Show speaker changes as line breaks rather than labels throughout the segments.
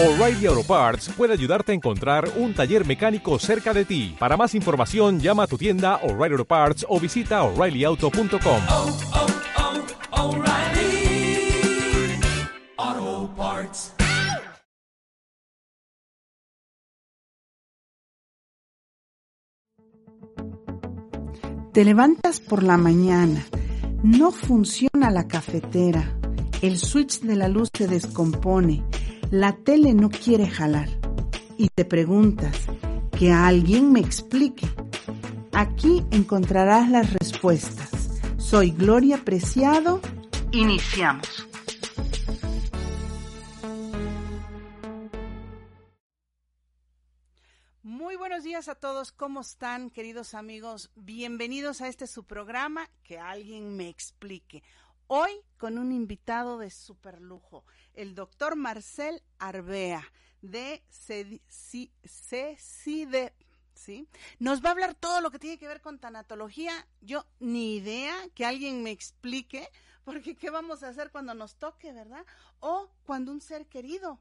O'Reilly Auto Parts puede ayudarte a encontrar un taller mecánico cerca de ti. Para más información, llama a tu tienda O'Reilly Auto Parts o visita oreillyauto.com.
oh, oh, Parts.
Te levantas por la mañana, no funciona la cafetera, el switch de la luz se descompone, la tele no quiere jalar y te preguntas, que alguien me explique. Aquí encontrarás las respuestas. Soy Gloria Preciado. Iniciamos. Muy buenos días a todos, ¿cómo están queridos amigos? Bienvenidos a este su programa, que alguien me explique. Hoy con un invitado de super lujo, el doctor Marcel Arbea de CECIDE. ¿Sí? Nos va a hablar todo lo que tiene que ver con tanatología. Yo ni idea que alguien me explique, porque ¿qué vamos a hacer cuando nos toque, verdad? O cuando un ser querido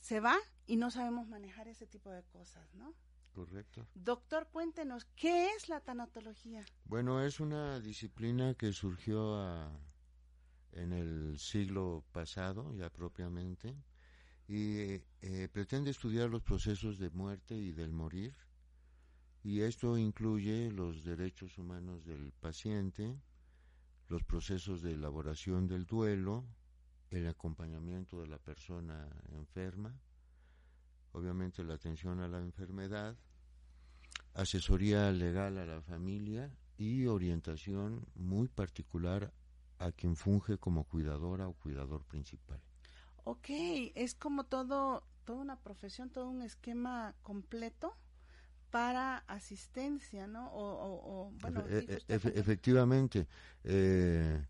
se va y no sabemos manejar ese tipo de cosas, ¿no?
Correcto.
Doctor, cuéntenos, ¿qué es la tanatología?
Bueno, es una disciplina que surgió a- en el siglo pasado, ya propiamente, y eh, pretende estudiar los procesos de muerte y del morir, y esto incluye los derechos humanos del paciente, los procesos de elaboración del duelo, el acompañamiento de la persona enferma, obviamente la atención a la enfermedad, asesoría legal a la familia y orientación muy particular a quien funge como cuidadora o cuidador principal.
Ok, es como todo, toda una profesión, todo un esquema completo para asistencia, ¿no? O, o- o, bueno,
Efe- e- efe-
completo.
efectivamente, eh,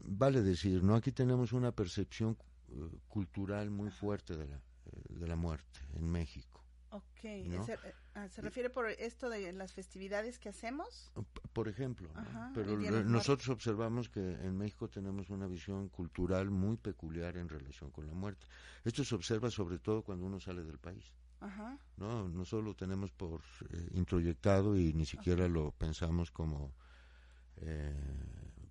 vale decir, ¿no? Aquí tenemos una percepción eh, cultural muy fuerte de la, eh, de la muerte en México.
Ok,
¿no?
¿se, eh, ah, ¿se refiere por esto de las festividades que hacemos?
Por ejemplo, pero lo- nosotros observamos que en México tenemos una visión cultural muy peculiar en relación con la muerte. Esto se observa sobre todo cuando uno sale del país.
Ajá,
No, no solo lo tenemos por eh, introyectado y ni siquiera lo pensamos como eh,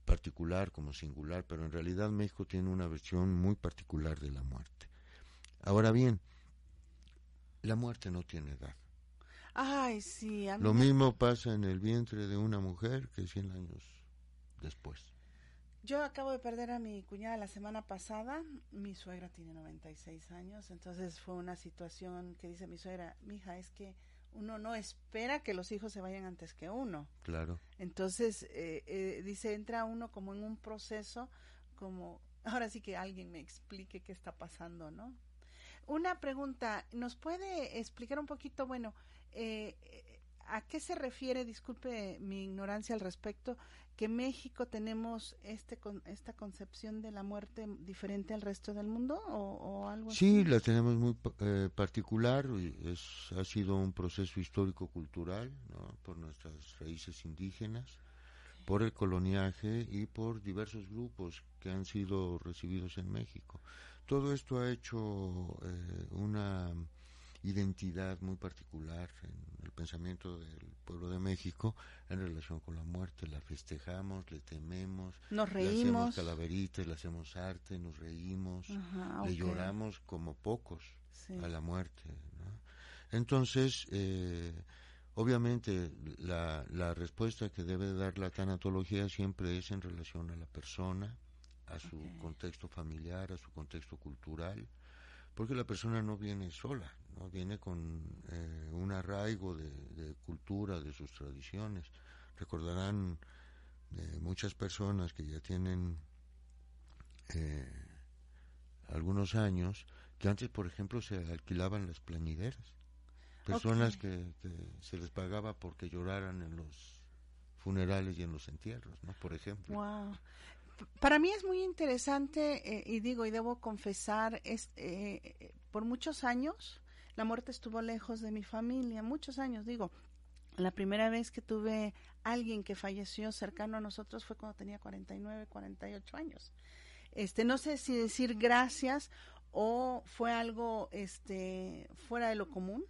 particular, como singular, pero en realidad México tiene una versión muy particular de la muerte. Ahora bien, la muerte no tiene edad.
Ay, sí, a mí
Lo
me-
mismo pasa en el vientre de una mujer que 100 años después.
Yo acabo de perder a mi cuñada la semana pasada. Mi suegra tiene 96 años, entonces fue una situación que dice mi suegra, mija, es que uno no espera que los hijos se vayan antes que uno.
Claro.
Entonces, eh, eh, dice, entra uno como en un proceso, como, ahora sí que alguien me explique qué está pasando, ¿no? Una pregunta, ¿nos puede explicar un poquito, bueno, eh, eh, a qué se refiere, disculpe mi ignorancia al respecto, que México tenemos este con, esta concepción de la muerte diferente al resto del mundo o, o algo
Sí,
así?
la tenemos muy eh, particular, es, ha sido un proceso histórico-cultural ¿no? por nuestras raíces indígenas, por el coloniaje y por diversos grupos que han sido recibidos en México. Todo esto ha hecho eh, una identidad muy particular en el pensamiento del pueblo de México en relación con la muerte. La festejamos, le tememos,
Nos
le hacemos calaveritas, le hacemos arte, nos reímos
Ajá,
le lloramos como pocos
sí.
a la muerte. ¿no? Entonces, eh, obviamente, la, la respuesta que debe dar la tanatología siempre es en relación a la persona, a su contexto familiar, a su contexto cultural, porque la persona no viene sola, no viene con eh, un arraigo de, de cultura, de sus tradiciones. Recordarán eh, muchas personas que ya tienen eh, algunos años que antes, por ejemplo, se alquilaban las plañideras. Personas que se les pagaba porque lloraran en los funerales y en los entierros, ¿no? Por ejemplo.
Wow. Para mí es muy interesante eh, y digo y debo confesar es eh, por muchos años la muerte estuvo lejos de mi familia muchos años digo la primera vez que tuve alguien que falleció cercano a nosotros fue cuando tenía 49 48 años este no sé si decir gracias o fue algo este fuera de lo común,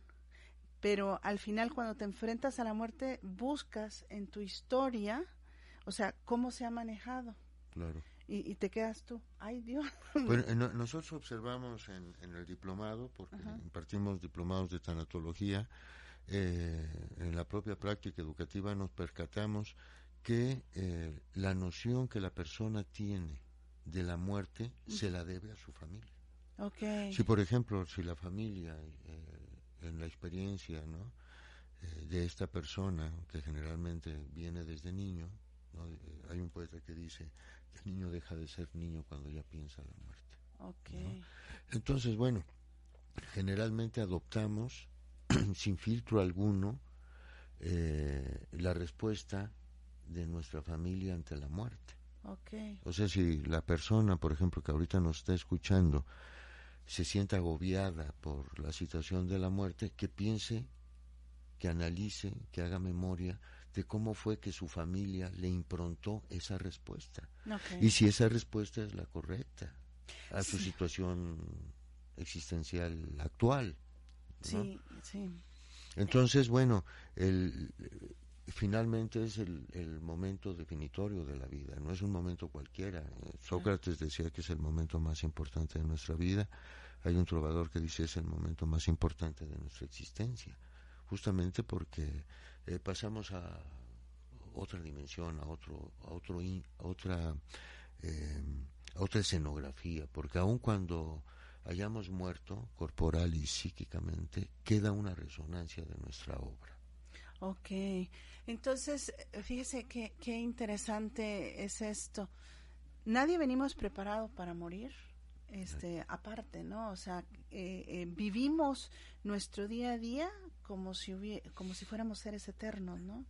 pero al final cuando te enfrentas a la muerte buscas en tu historia, o sea, cómo se ha manejado.
Claro.
Y, y te quedas tú, ay Dios.
Bueno, no- nosotros observamos en, en el diplomado, porque impartimos diplomados de tanatología, eh, en la propia práctica educativa nos percatamos que eh, la noción que la persona tiene de la muerte se la debe a su familia.
Ok.
Si, por ejemplo, si la familia, eh, en la experiencia ¿no? Eh, de esta persona, que generalmente viene desde niño, ¿no? Eh, hay un poeta que dice el niño deja de ser niño cuando ya piensa la muerte.
Ok.
Entonces, bueno, generalmente adoptamos sin filtro alguno eh, la respuesta de nuestra familia ante la muerte.
Ok.
O sea, si la persona, por ejemplo, que ahorita nos está escuchando, se siente agobiada por la situación de la muerte, que piense, que analice, que haga memoria de cómo fue que su familia le improntó esa respuesta. Y si esa respuesta es la correcta a su situación existencial actual. ¿no?
Sí, sí.
Entonces, bueno, el, finalmente es el, el momento definitorio de la vida, no es un momento cualquiera. Sócrates decía que es el momento más importante de nuestra vida. Hay un trovador que dice es el momento más importante de nuestra existencia, justamente porque eh, pasamos a otra dimensión, a otro, a otro, otra, eh, a otra escenografía, porque aun cuando hayamos muerto corporal y psíquicamente, queda una resonancia de nuestra obra.
Ok, entonces fíjese qué, qué interesante es esto. Nadie venimos preparado para morir, este, aparte, ¿no? O sea, eh, eh, vivimos nuestro día a día como si hubie- como si fuéramos seres eternos, ¿no?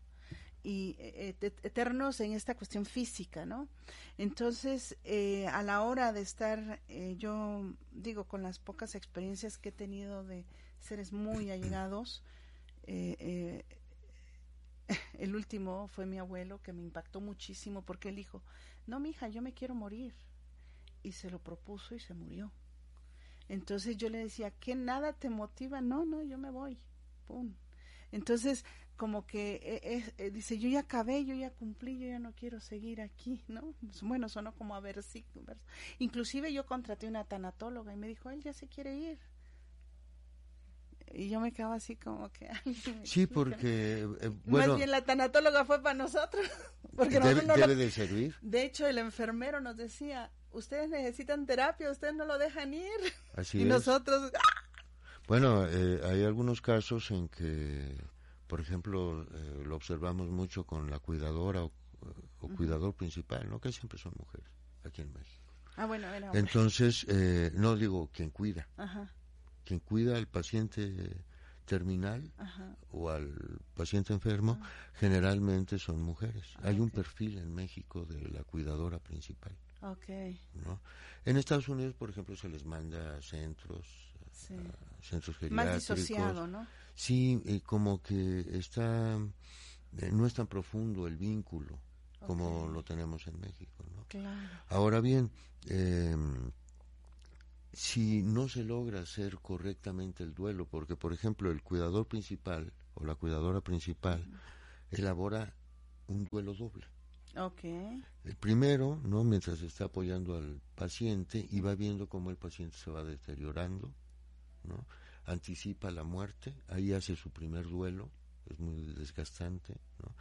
y eh, et- eternos en esta cuestión física, ¿no? Entonces, eh, a la hora de estar, eh, yo digo, con las pocas experiencias que he tenido de seres muy allegados, el último fue mi abuelo que me impactó muchísimo porque él dijo, no, mi hija, yo me quiero morir. Y se lo propuso y se murió. Entonces yo le decía, ¿qué nada te motiva? No, no, yo me voy. Pum. Entonces, como que eh, eh, eh, dice, yo ya acabé, yo ya cumplí, yo ya no quiero seguir aquí, ¿no? Pues, Bueno, sonó como a ver, sí. ver- Inclusive yo contraté una tanatóloga y me dijo, él ya se quiere ir. Y yo me quedaba así como que...
Sí, porque, eh,
Más bien la tanatóloga fue para nosotros. Porque
debe,
nosotros no lo-
debe de servir.
De hecho, el enfermero nos decía, ustedes necesitan terapia, ustedes no lo dejan ir.
Así
y
es.
nosotros, ¡ah!
Bueno, eh, hay algunos casos en que, por ejemplo, eh, lo observamos mucho con la cuidadora o, o cuidador principal, ¿no? Que siempre son mujeres aquí en México.
ah, bueno, era hombre.
Entonces, eh, no digo quien cuida,
Ajá,
quien cuida al paciente terminal
ajá.
o al paciente enfermo, generalmente son mujeres.
Ah,
Hay un perfil en México de la cuidadora principal,
Ok,
¿no? En Estados Unidos, por ejemplo, se les manda a centros,
sí.
a centros
Más
geriátricos.
disociado, ¿no?
Sí, eh, como que está, eh, no es tan profundo el vínculo como lo tenemos en México, ¿no?
Claro.
Ahora bien, eh, si no se logra hacer correctamente el duelo, porque por ejemplo el cuidador principal o la cuidadora principal elabora un duelo doble.
Ok,
El primero, ¿no? Mientras está apoyando al paciente y va viendo cómo el paciente se va deteriorando, ¿no? Anticipa la muerte, ahí hace su primer duelo, es muy desgastante, ¿no?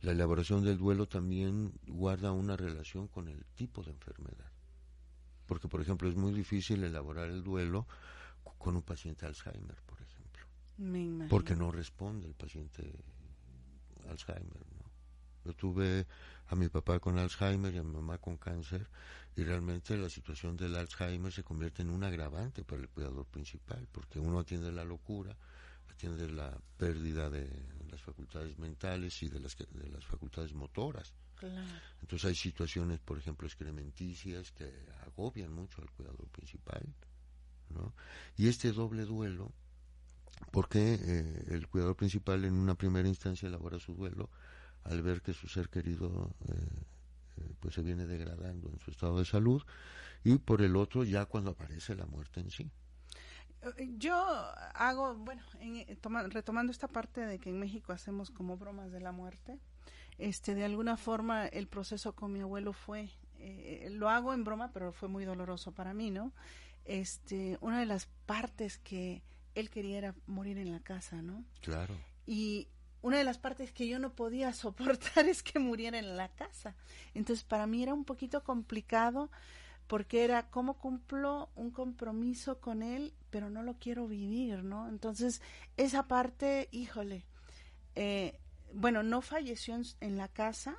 La elaboración del duelo también guarda una relación con el tipo de enfermedad. Porque, por ejemplo, es muy difícil elaborar el duelo con un paciente Alzheimer, por ejemplo
me imagino.
porque no responde el paciente Alzheimer. ¿no? Yo tuve a mi papá con Alzheimer y a mi mamá con cáncer y realmente la situación del Alzheimer se convierte en un agravante para el cuidador principal, porque uno atiende la locura, atiende la pérdida de las facultades mentales y de las, de las facultades motoras.
Claro.
Entonces hay situaciones, por ejemplo, excrementicias que agobian mucho al cuidador principal, ¿no? Y este doble duelo, porque eh, el cuidador principal en una primera instancia elabora su duelo al ver que su ser querido eh, pues se viene degradando en su estado de salud y por el otro ya cuando aparece la muerte en sí.
Eh, yo hago, bueno, en, toma, retomando esta parte de que en México hacemos como bromas de la muerte, este, de alguna forma el proceso con mi abuelo fue, eh, lo hago en broma, pero fue muy doloroso para mí, ¿no? Este, una de las partes que él quería era morir en la casa, ¿no?
Claro.
Y una de las partes que yo no podía soportar es que muriera en la casa. Entonces, para mí era un poquito complicado porque era cómo cumplo un compromiso con él, pero no lo quiero vivir, ¿no? Entonces, esa parte, híjole, eh, bueno, no falleció en, la casa,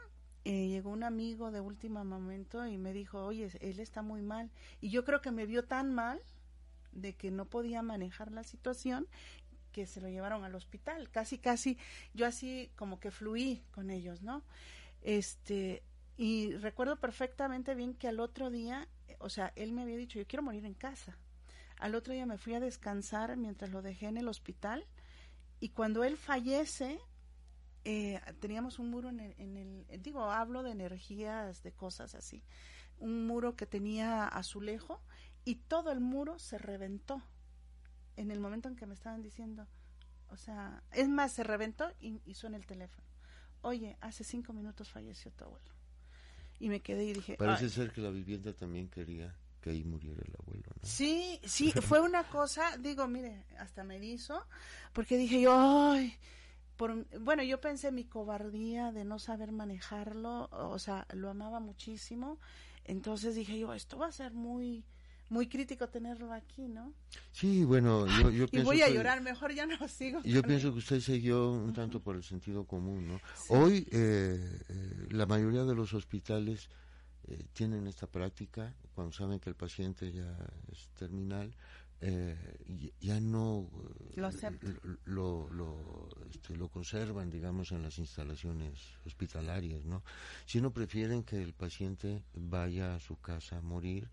eh, llegó un amigo de último momento y me dijo, oye, él está muy mal. Y yo creo que me vio tan mal de que no podía manejar la situación que se lo llevaron al hospital. Casi, casi, yo así como que fluí con ellos, ¿no? Este, y recuerdo perfectamente bien que al otro día, o sea, él me había dicho, yo quiero morir en casa. Al otro día me fui a descansar mientras lo dejé en el hospital y cuando él fallece, eh, teníamos un muro en el, en el, digo, hablo de energías, de cosas así, un muro que tenía azulejo y todo el muro se reventó en el momento en que me estaban diciendo, o sea, es más, se reventó y, y suena el teléfono. Oye, hace cinco minutos falleció tu abuelo. Y me quedé y dije...
Parece ser que la vivienda también quería que ahí muriera el abuelo, ¿no?
Sí, sí, fue una cosa, digo, mire, hasta me hizo, porque dije yo, ay, por, bueno, yo pensé mi cobardía de no saber manejarlo, o sea, lo amaba muchísimo, entonces dije yo, esto va a ser muy, muy crítico tenerlo aquí, ¿no?
Sí, bueno, yo, yo pienso
Y voy a llorar, mejor ya no sigo.
Yo pienso que usted siguió un tanto por el sentido común, ¿no? Hoy eh, eh, la mayoría de los hospitales eh, tienen esta práctica, cuando saben que el paciente ya es terminal, ya no
lo,
lo, lo, este, lo, conservan, digamos, en las instalaciones hospitalarias, ¿no? Sino prefieren que el paciente vaya a su casa a morir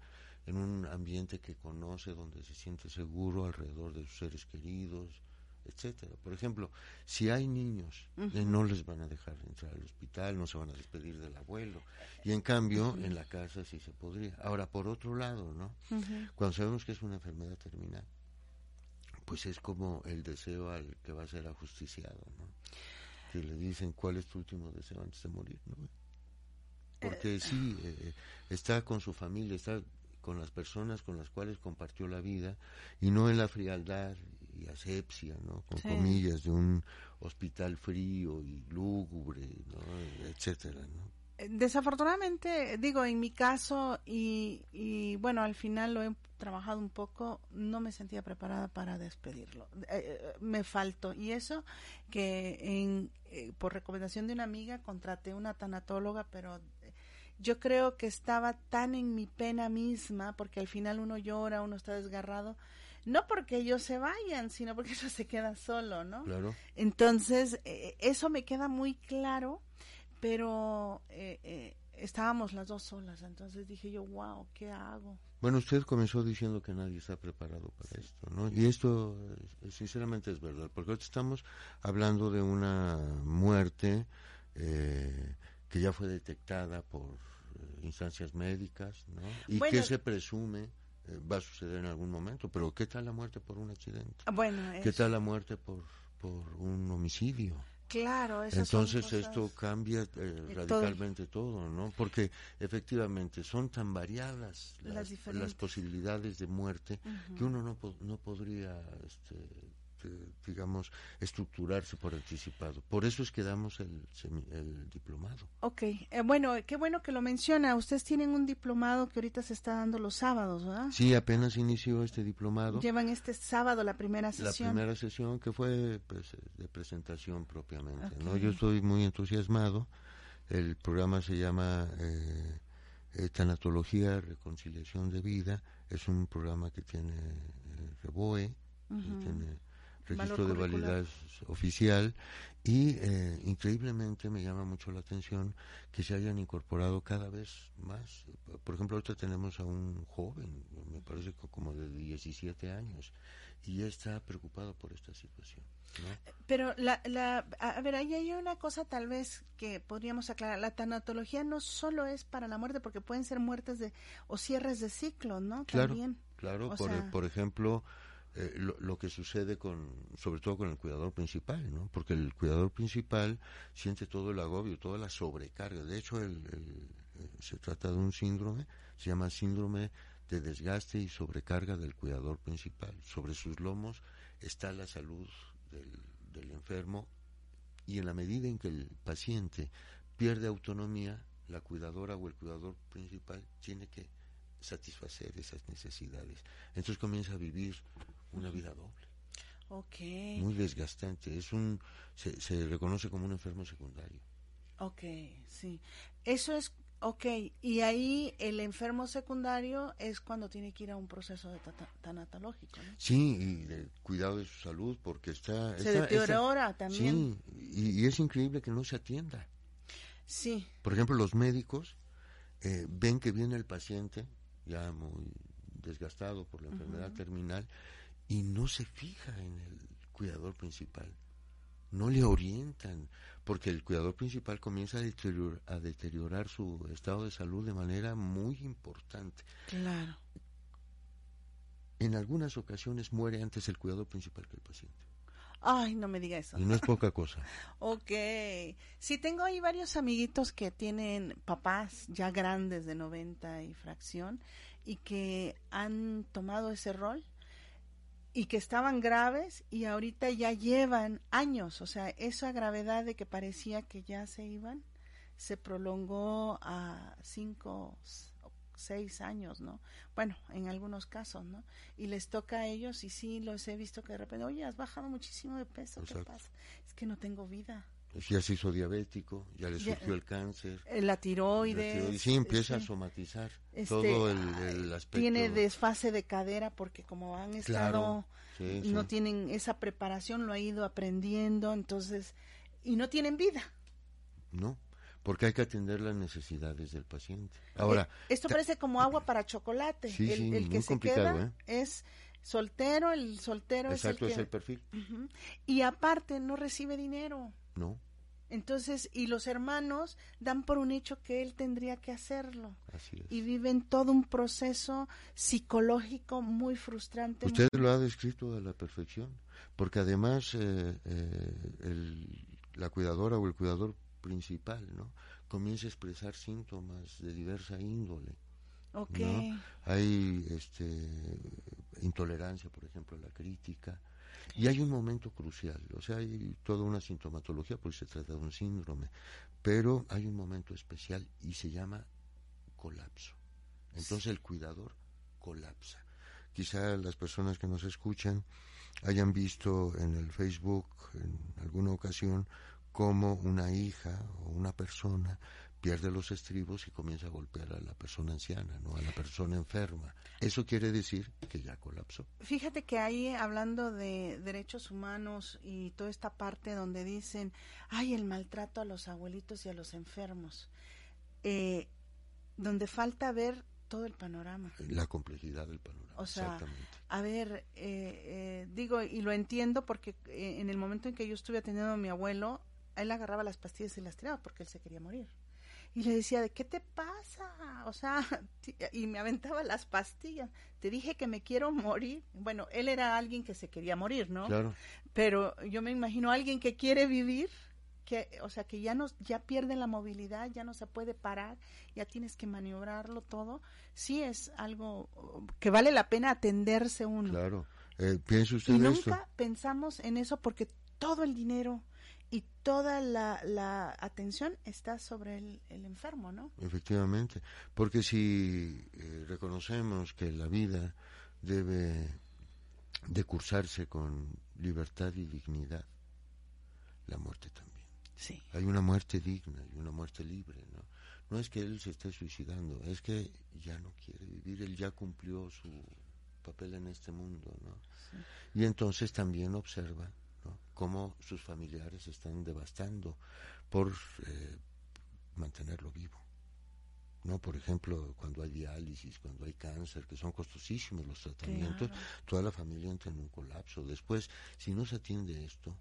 en un ambiente que conoce, donde se siente seguro alrededor de sus seres queridos, etcétera. Por ejemplo, si hay niños, eh, no les van a dejar entrar al hospital, no se van a despedir del abuelo. Y en cambio, en la casa sí se podría. Ahora, por otro lado, ¿no? Cuando sabemos que es una enfermedad terminal, pues es como el deseo al que va a ser ajusticiado, ¿no? Que le dicen, ¿cuál es tu último deseo antes de morir, ¿no? Porque eh, sí, eh, está con su familia, está con las personas con las cuales compartió la vida y no en la frialdad y asepsia, ¿no? Con comillas, de un hospital frío y lúgubre, ¿no? etcétera, ¿no?
Eh, desafortunadamente, digo, en mi caso, y, y, bueno, al final lo he trabajado un poco, no me sentía preparada para despedirlo. Eh, eh, me faltó. Y eso que en, por recomendación de una amiga contraté una tanatóloga, pero yo creo que estaba tan en mi pena misma, porque al final uno llora, uno está desgarrado, no porque ellos se vayan, sino porque eso se queda solo, ¿no?
Claro.
Entonces, eh, eso me queda muy claro, pero eh, eh, estábamos las dos solas, entonces dije yo, wow, ¿qué hago?
Bueno, usted comenzó diciendo que nadie está preparado para esto, ¿no? Y esto, sinceramente, es verdad, porque hoy estamos hablando de una muerte que ya fue detectada por instancias médicas, ¿no? Y que se presume eh, va a suceder en algún momento. Pero ¿qué tal la muerte por un accidente?
Ah, bueno,
¿Qué tal la muerte por, por un homicidio?
Claro,
Entonces esto cambia eh, radicalmente todo. ¿no? Porque efectivamente son tan variadas las, las, posibilidades de muerte que uno no, no podría este, este, digamos, estructurarse por anticipado. Por eso es que damos el, el diplomado.
Ok, eh, bueno, qué bueno que lo menciona. Ustedes tienen un diplomado que ahorita se está dando los sábados, ¿verdad?
Sí, apenas inició este diplomado.
Llevan este sábado la primera sesión.
La primera sesión que fue pues, de presentación propiamente. ¿no? Yo estoy muy entusiasmado. El programa se llama eh, eh Tanatología, Reconciliación de Vida. Es un programa que tiene eh, Reboe, que tiene registro de validez oficial y eh, increíblemente me llama mucho la atención que se hayan incorporado cada vez más. Por ejemplo, ahorita tenemos a un joven, me parece como de 17 años, y ya está preocupado por esta situación. ¿no?
Pero la, la, a ver, ahí hay una cosa tal vez que podríamos aclarar. La tanatología no solo es para la muerte, porque pueden ser muertes de o cierres de ciclo, ¿no?
Claro,
También.
claro.
O
Por,
sea-
por ejemplo, eh, lo, lo que sucede con, sobre todo con el cuidador principal, ¿no? Porque el cuidador principal siente todo el agobio, toda la sobrecarga. De hecho, el, eh, se trata de un síndrome, se llama síndrome de desgaste y sobrecarga del cuidador principal. Sobre sus lomos está la salud del, del enfermo y en la medida en que el paciente pierde autonomía, la cuidadora o el cuidador principal tiene que satisfacer esas necesidades. Entonces comienza a vivir una vida doble, muy desgastante. Es un, se, se reconoce como un enfermo secundario.
ok, sí. Eso es, ok. Y ahí el enfermo secundario es cuando tiene que ir a un proceso de tanatológico, ¿no?
Sí, y de cuidado de su salud porque está...
Se
está-
deteriora
está-
también.
Sí, y, y es increíble que no se atienda.
Sí,
Por ejemplo, los médicos eh, ven que viene el paciente ya muy desgastado por la enfermedad terminal y no se fija en el cuidador principal. No le orientan, porque el cuidador principal comienza a deteriorar, a deteriorar su estado de salud de manera muy importante.
claro.
En algunas ocasiones muere antes el cuidador principal que el paciente.
Ay, no me diga eso.
Y no es poca cosa.
Ok. Sí, tengo ahí varios amiguitos que tienen papás ya grandes de 90 y fracción y que han tomado ese rol y que estaban graves y ahorita ya llevan años. O sea, esa gravedad de que parecía que ya se iban se prolongó a cinco o seis años, ¿no? Bueno, en algunos casos, ¿no? Y les toca a ellos y sí los he visto que de repente, oye, has bajado muchísimo de peso, ¿qué pasa? Es que no tengo vida.
Ya se hizo diabético, ya le
Ya-
surgió el cáncer.
Eh, La tiroides.
Y sí, empieza
este,
a somatizar
este,
todo el, el aspecto.
Tiene desfase de cadera porque como han estado,
Claro, sí,
no
sí.
tienen esa preparación, lo ha ido aprendiendo, entonces, y no tienen vida.
No, porque hay que atender las necesidades del paciente. Ahora,
Eh, Esto parece como agua para chocolate.
Sí,
el, el que
muy
se
complicado,
queda
¿eh?
es soltero, el soltero
exacto
es
es
el
el
que...
perfil.
Ujú. Y aparte no recibe dinero.
No,
Entonces, y los hermanos dan por un hecho que él tendría que hacerlo.
así es.
Y viven todo un proceso psicológico muy frustrante.
Usted
muy-
lo ha descrito a la perfección, porque además eh, eh, el- la cuidadora o el cuidador principal, ¿no? Comienza a expresar síntomas de diversa índole.
Ok.
¿no? Hay este, intolerancia, por ejemplo, a la crítica. Y hay un momento crucial, o sea, hay toda una sintomatología, porque se trata de un síndrome, pero hay un momento especial y se llama colapso. Entonces el cuidador colapsa. Quizá las personas que nos escuchan hayan visto en el Facebook en alguna ocasión cómo una hija o una persona pierde los estribos y comienza a golpear a la persona anciana, no a la persona enferma. Eso quiere decir que ya colapsó.
Fíjate que ahí hablando de derechos humanos y toda esta parte donde dicen, ay, el maltrato a los abuelitos y a los enfermos, eh, donde falta ver todo el panorama.
La complejidad del panorama.
O sea,
Exactamente.
A ver, eh, eh, digo, y lo entiendo porque eh, en el momento en que yo estuve atendiendo a mi abuelo, él agarraba las pastillas y las tiraba porque él se quería morir. Y le decía, ¿de qué te pasa? O sea, y me aventaba las pastillas. Te dije que me quiero morir. Bueno, él era alguien que se quería morir, ¿no?
Claro.
Pero yo me imagino a alguien que quiere vivir, que, o sea, que ya no, ya pierde la movilidad, ya no se puede parar, ya tienes que maniobrarlo todo. Sí es algo uh, que vale la pena atenderse uno.
Claro. Eh, piense usted
Y
esto.
nunca pensamos en eso porque todo el dinero y toda la, la atención está sobre el, el enfermo, ¿no?
Efectivamente, porque si eh, reconocemos que la vida debe de cursarse con libertad y dignidad, la muerte también.
Sí.
Hay una muerte digna y una muerte libre, ¿no? No es que él se esté suicidando, es que ya no quiere vivir, él ya cumplió su, papel en este mundo, ¿no? Y entonces también observa. Cómo sus familiares están devastando por eh, mantenerlo vivo. ¿no? Por ejemplo, cuando hay diálisis, cuando hay cáncer, que son costosísimos los tratamientos, toda la familia entra en un colapso. Después, si no se atiende esto,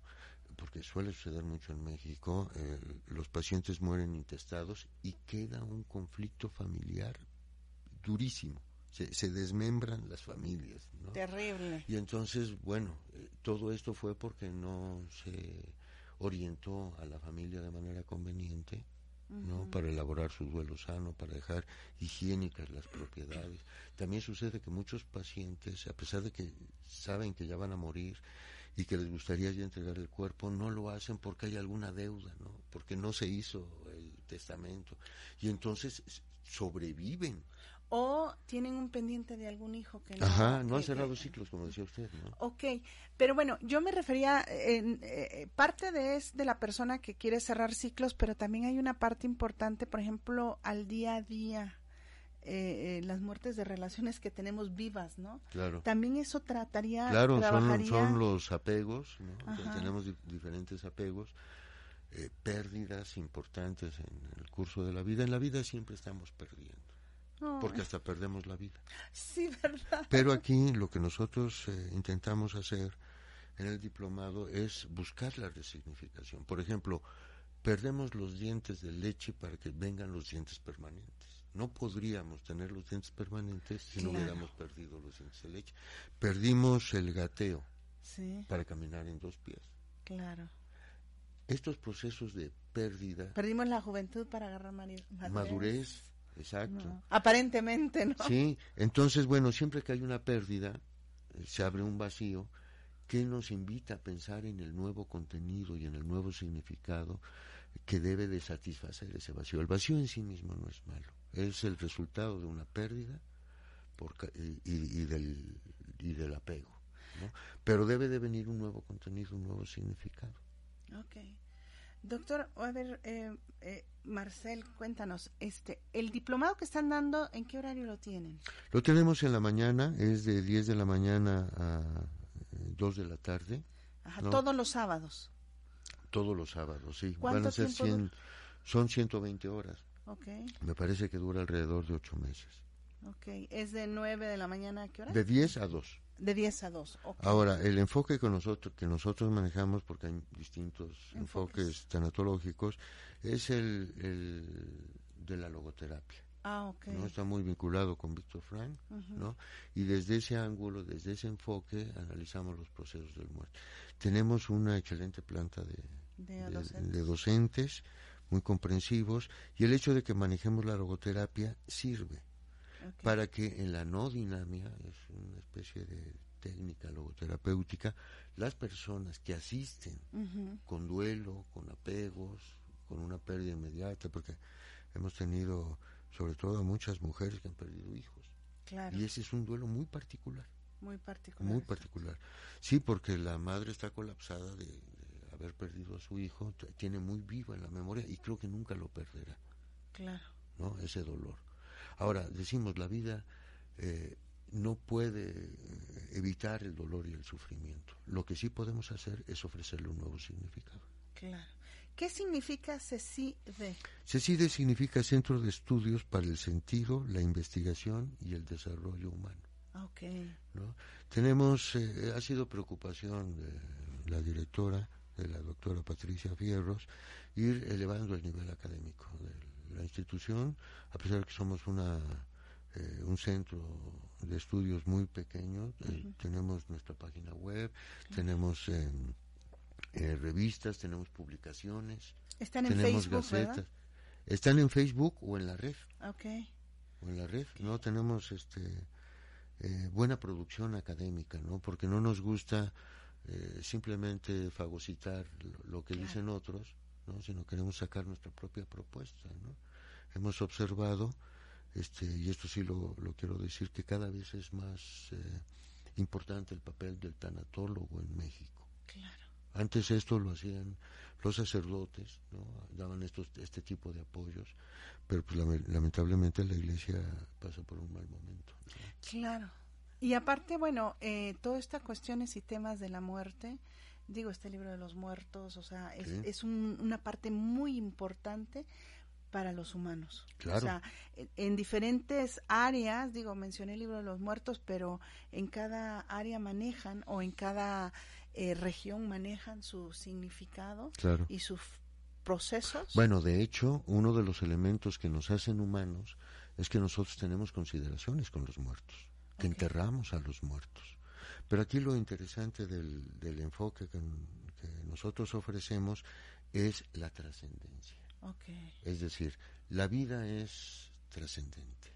porque suele suceder mucho en México, eh, los pacientes mueren intestados y queda un conflicto familiar durísimo. Se, se desmembran las familias. ¿no?
Terrible.
Y entonces, bueno, eh, todo esto fue porque no se orientó a la familia de manera conveniente, ¿no? Para elaborar su duelo sano, para dejar higiénicas las propiedades. También sucede que muchos pacientes, a pesar de que saben que ya van a morir y que les gustaría ya entregar el cuerpo, no lo hacen porque hay alguna deuda, ¿no? Porque no se hizo el testamento. Y entonces sobreviven.
O tienen un pendiente de algún hijo que no.
Ajá, no han cerrado ciclos, como decía usted, ¿no?
Ok, pero bueno, yo me refería, en, eh, parte de es de la persona que quiere cerrar ciclos, pero también hay una parte importante, por ejemplo, al día a día, eh, eh, las muertes de relaciones que tenemos vivas, ¿no?
Claro.
También eso trataría,
Claro, son,
trabajaría,
son los apegos, ¿no?
Ajá.
tenemos di- diferentes apegos, eh, pérdidas importantes en el curso de la vida. En la vida siempre estamos perdiendo, Porque hasta perdemos la vida.
sí, verdad.
Pero aquí lo que nosotros eh, intentamos hacer en el diplomado es buscar la resignificación. Por ejemplo, perdemos los dientes de leche para que vengan los dientes permanentes. No podríamos tener los dientes permanentes si no hubiéramos perdido los dientes de leche. Perdimos el gateo
Sí,
para caminar en dos pies.
claro.
Estos procesos de pérdida,
Perdimos la juventud para agarrar madurez,
exacto.
No, Aparentemente, ¿no?
Sí, entonces, bueno, siempre que hay una pérdida, eh, se abre un vacío que nos invita a pensar en el nuevo contenido y en el nuevo significado que debe de satisfacer ese vacío. El vacío en sí mismo no es malo, es el resultado de una pérdida por y, y- del, y del apego. ¿no? Pero debe de venir un nuevo contenido, un nuevo significado.
Ok. Doctor, a ver, eh, eh, Marcel, cuéntanos, este, el diplomado que están dando, ¿en qué horario lo tienen?
Lo tenemos en la mañana, es de 10 de la mañana a eh, 2 de la tarde,
Ajá,
No.
todos los sábados.
todos los sábados, sí.
¿Cuánto
Van a ser
tiempo
100, son 120 horas.
Ok,
Me parece que dura alrededor de 8 meses.
ok. ¿Es de 9 de la mañana a qué hora?
De 10 a 2.
De 10 a 2. ok.
Ahora, el enfoque que nosotros, que nosotros manejamos, porque hay distintos
Enfoques.
enfoques, tanatológicos, es el, el de la logoterapia.
Ah, ok.
¿no? Está muy vinculado con Víctor Frank. ¿no? Y desde ese ángulo, desde ese enfoque, analizamos los procesos del muerte. Tenemos una excelente planta de,
De
de-
docentes.
de docentes, muy comprensivos, y el hecho de que manejemos la logoterapia sirve Para que en la no dinamia, es una especie de técnica logoterapéutica, las personas que asisten con duelo, con apegos, con una pérdida inmediata, porque hemos tenido sobre todo a muchas mujeres que han perdido hijos,
Claro,
y ese es un duelo muy particular,
muy particular.
muy particular. Sí, porque la madre está colapsada de, de haber perdido a su hijo, tiene muy viva en la memoria y creo que nunca lo perderá.
Claro,
¿no? ese dolor. Ahora, decimos, la vida eh, no puede eh, evitar el dolor y el sufrimiento. Lo que sí podemos hacer es ofrecerle un nuevo significado.
claro. ¿Qué significa CECIDE?
CECIDE significa Centro de Estudios para el Sentido, la Investigación y el Desarrollo Humano.
Ah, Ok,
¿no? Tenemos, eh, ha sido preocupación de la directora, de la doctora Patricia Fierros, ir elevando el nivel académico de la institución, a pesar de que somos una, eh, un centro de estudios muy pequeño, eh, tenemos nuestra página web, tenemos eh, eh, revistas, tenemos publicaciones,
están en
tenemos
Facebook,
gacetas.
¿verdad?
Están en Facebook o en la red
Ok,
o en la red, ¿no? Tenemos este eh, buena producción académica, ¿no? Porque no nos gusta eh, simplemente fagocitar lo, lo que
Claro.
dicen otros, ¿no? Sino queremos sacar nuestra propia propuesta, ¿no? Hemos observado, este, y esto sí lo, lo quiero decir, que cada vez es más eh, importante el papel del tanatólogo en México.
claro.
Antes esto lo hacían los sacerdotes, ¿no? daban estos, este tipo de apoyos, pero pues lame- lamentablemente la iglesia pasa por un mal momento. ¿no?
Claro. Y aparte, bueno, eh, todas estas cuestiones y temas de la muerte, digo, este libro de los muertos, o sea, es,
Sí.
es un- una parte muy importante para los humanos.
Claro.
O sea, en, en diferentes áreas, digo, mencioné el libro de los muertos, pero en cada área manejan o en cada eh, región manejan su significado
Claro.
y sus procesos.
Bueno, de hecho, uno de los elementos que nos hacen humanos es que nosotros tenemos consideraciones con los muertos, que enterramos a los muertos. Pero aquí lo interesante del, del enfoque que, que nosotros ofrecemos es la trascendencia. Es decir, la vida es trascendente,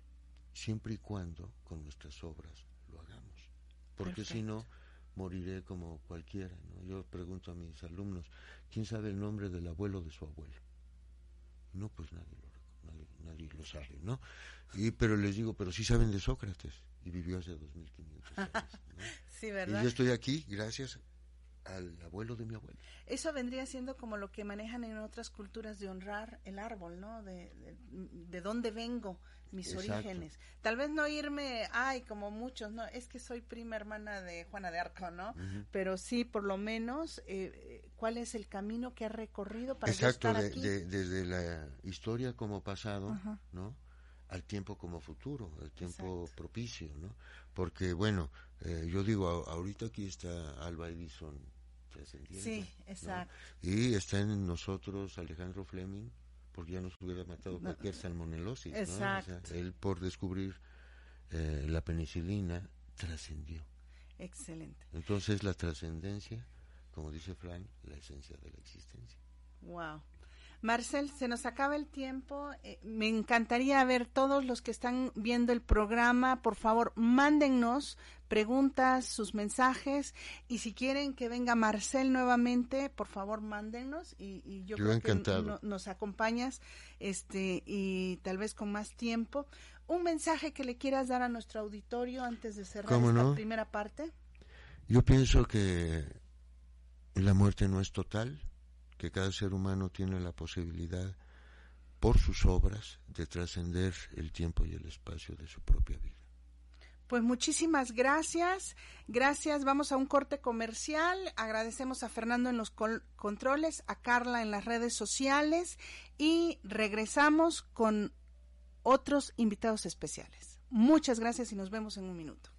siempre y cuando con nuestras obras lo hagamos. Porque si no, moriré como cualquiera. ¿no? Yo pregunto a mis alumnos, ¿quién sabe el nombre del abuelo de su abuelo? No, pues nadie lo, nadie, nadie lo sabe, ¿no? Y, pero les digo, pero sí saben de Sócrates, y vivió hace 2500 años. ¿no?
Sí,
Y yo estoy aquí gracias al abuelo de mi abuelo.
Eso vendría siendo como lo que manejan en otras culturas de honrar el árbol, ¿no? De, de, de dónde vengo, mis
Exacto.
orígenes. Tal vez no irme, ay, como muchos, no, es que soy prima hermana de Juana de Arco, ¿no? Pero sí, por lo menos, eh, cuál es el camino que ha recorrido para
Exacto,
estar
de-
aquí.
de- desde la historia como pasado. ¿no? Al tiempo como futuro, al tiempo
Exacto.
propicio, ¿no? Porque, bueno, eh, yo digo, ahorita aquí está Alba Edison trascendiendo.
Sí,
¿no?
exacto.
Y está en nosotros Alejandro Fleming, porque ya nos hubiera matado
No,
cualquier salmonelosis, ¿no? O
Exacto.
sea, él por descubrir eh, la penicilina trascendió.
Excelente.
Entonces la trascendencia, como dice Frank, la esencia de la existencia.
Wow. Marcel, se nos acaba el tiempo. Eh, me encantaría ver todos los que están viendo el programa. Por favor, mándennos preguntas, sus mensajes. Y si quieren que venga Marcel nuevamente, por favor, mándennos. Y, y yo,
Yo
creo
encantado.
que no- nos acompañas este y tal vez con más tiempo. Un mensaje que le quieras dar a nuestro auditorio antes de cerrar
¿Cómo
esta
no?
primera parte.
Yo pienso que la muerte no es total, que cada ser humano tiene la posibilidad, por sus obras, de trascender el tiempo y el espacio de su propia vida.
Pues muchísimas gracias. Gracias. Vamos a un corte comercial. Agradecemos a Fernando en los col- controles, a Carla en las redes sociales y regresamos con otros invitados especiales. Muchas gracias y nos vemos en un minuto.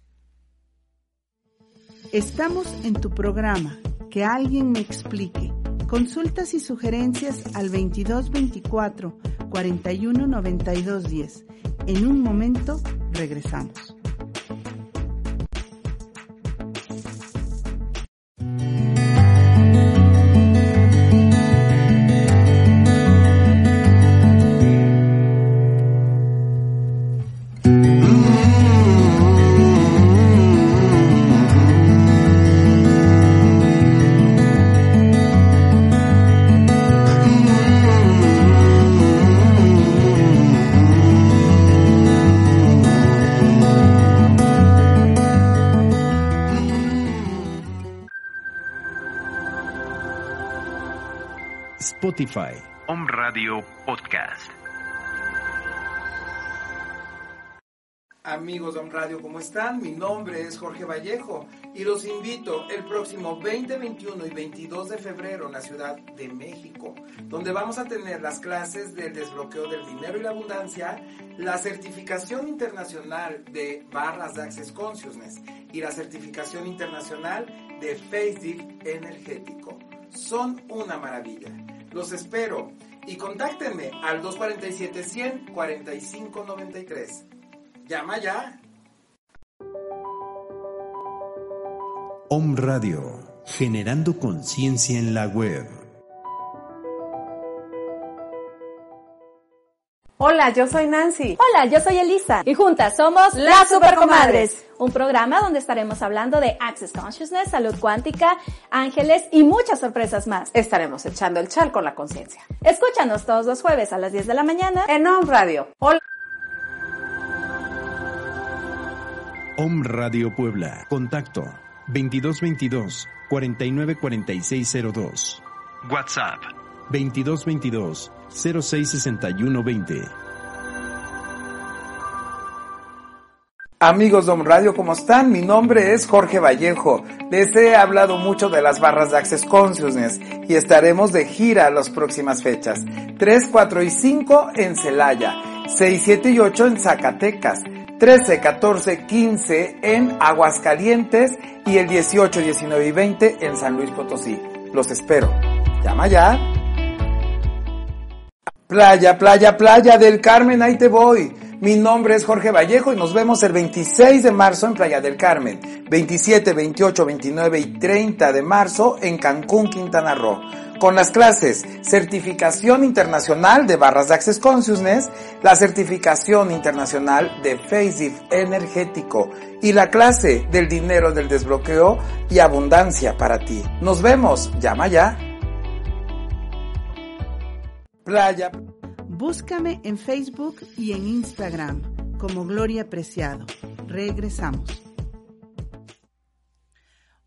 Estamos en tu programa. Que alguien me explique. Consultas y sugerencias al 2224 41 92 10. En un momento regresamos.
Spotify.
Home Radio Podcast.
Amigos de Home Radio, ¿cómo están? Mi nombre es Jorge Vallejo y los invito el próximo 20, 21 y 22 de febrero en la Ciudad de México, donde vamos a tener las clases del desbloqueo del dinero y la abundancia, la certificación internacional de barras de Access Consciousness y la certificación internacional de Face Deep Energético. Son una maravilla. Los espero y contáctenme al 247 100 4593. Llama ya.
Om Radio. Generando conciencia en la web.
Hola, yo soy Nancy.
Hola, yo soy Elisa y juntas somos
Las Supercomadres.
un programa donde estaremos hablando de Access Consciousness, salud cuántica, ángeles y muchas sorpresas más.
Estaremos echando el chal con la conciencia.
Escúchanos todos los jueves a las 10 de la mañana.
En Home Radio. Hola.
Om Radio Puebla. Contacto 2222 494602.
WhatsApp.
2222 066120.
Amigos de Home Radio, ¿cómo están? Mi nombre es Jorge Vallejo. Les he hablado mucho de las barras de Access Consciousness y estaremos de gira las próximas fechas. 3, 4 y 5 en Celaya, 6, 7 y 8 en Zacatecas, 13, 14, 15 en Aguascalientes y el 18, 19 y 20 en San Luis Potosí. Los espero. Llama ya. Playa, playa, playa del Carmen, ahí te voy. Mi nombre es Jorge Vallejo y nos vemos el 26 de marzo en Playa del Carmen, 27, 28, 29 y 30 de marzo en Cancún, Quintana Roo. Con las clases Certificación Internacional de Barras de Access Consciousness, la Certificación Internacional de Faceit Energético y la clase del dinero del desbloqueo y abundancia para ti. Nos vemos, llama ya. Playa.
Búscame en Facebook y en Instagram como Gloria Preciado. Regresamos.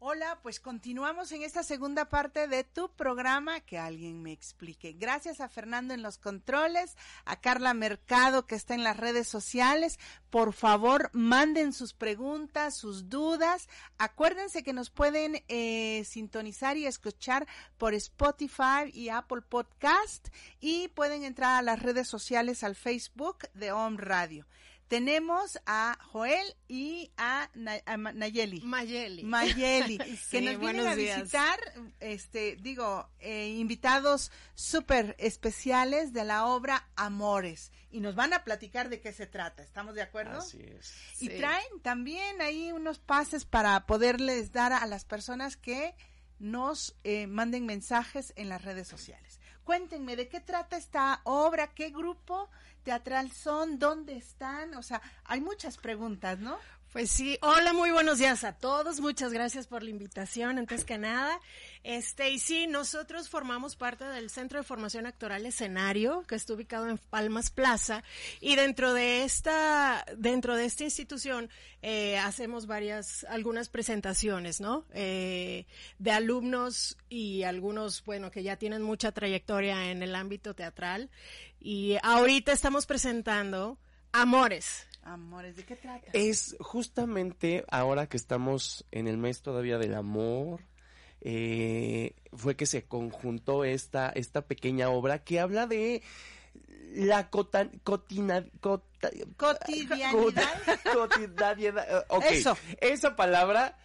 Hola, pues continuamos en esta segunda parte de tu programa que alguien me explique. Gracias a Fernando en los controles, a Carla Mercado que está en las redes sociales. Por favor, manden sus preguntas, sus dudas. Acuérdense que nos pueden eh, sintonizar y escuchar por Spotify y Apple Podcast y pueden entrar a las redes sociales al Facebook de Home Radio. Tenemos a Joel y a, Na- a Nayeli.
Mayeli.
Mayeli, que
Sí,
nos vienen a
días.
visitar, este, digo, eh, invitados súper especiales de la obra Amores. Y nos van a platicar de qué se trata. ¿Estamos de acuerdo?
Así es.
Y
Sí.
traen también ahí unos pases para poderles dar a las personas que nos eh, manden mensajes en las redes sociales. Cuéntenme de qué trata esta obra, qué grupo teatral son, dónde están, o sea, hay muchas preguntas, ¿no?
Pues sí, hola, muy buenos días a todos. Muchas gracias por la invitación, antes que nada. Este, y sí, nosotros formamos parte del Centro de Formación Actoral Escenario, que está ubicado en Palmas Plaza, y dentro de esta, dentro de esta institución, eh, hacemos varias, algunas presentaciones, ¿no? Eh, de alumnos y algunos, bueno, que ya tienen mucha trayectoria en el ámbito teatral. Y ahorita estamos presentando Amores.
Amores, ¿de qué trata?
Es justamente ahora que estamos en el mes todavía del amor, eh, fue que se conjuntó esta, esta pequeña obra que habla de la cota, cotina, cota-
Cotidianidad.
cotidianidad, eh,
Eso.
Esa palabra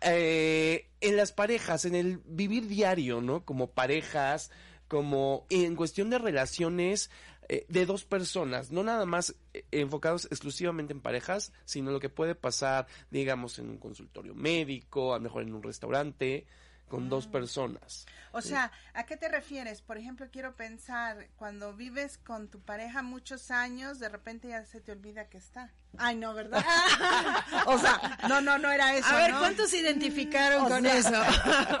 eh, en las parejas, en el vivir diario, ¿no? Como parejas, como en cuestión de relaciones eh, de dos personas, no nada más eh, enfocados exclusivamente en parejas, sino lo que puede pasar, digamos, en un consultorio médico, a lo mejor en un restaurante, con dos personas.
O sea, ¿a qué te refieres? Por ejemplo, quiero pensar, cuando vives con tu pareja muchos años, de repente ya se te olvida que está. Ay, no, ¿verdad? o sea, no, no, no era eso.
A ver,
¿no?
¿cuántos se identificaron
O
con
sea,
eso?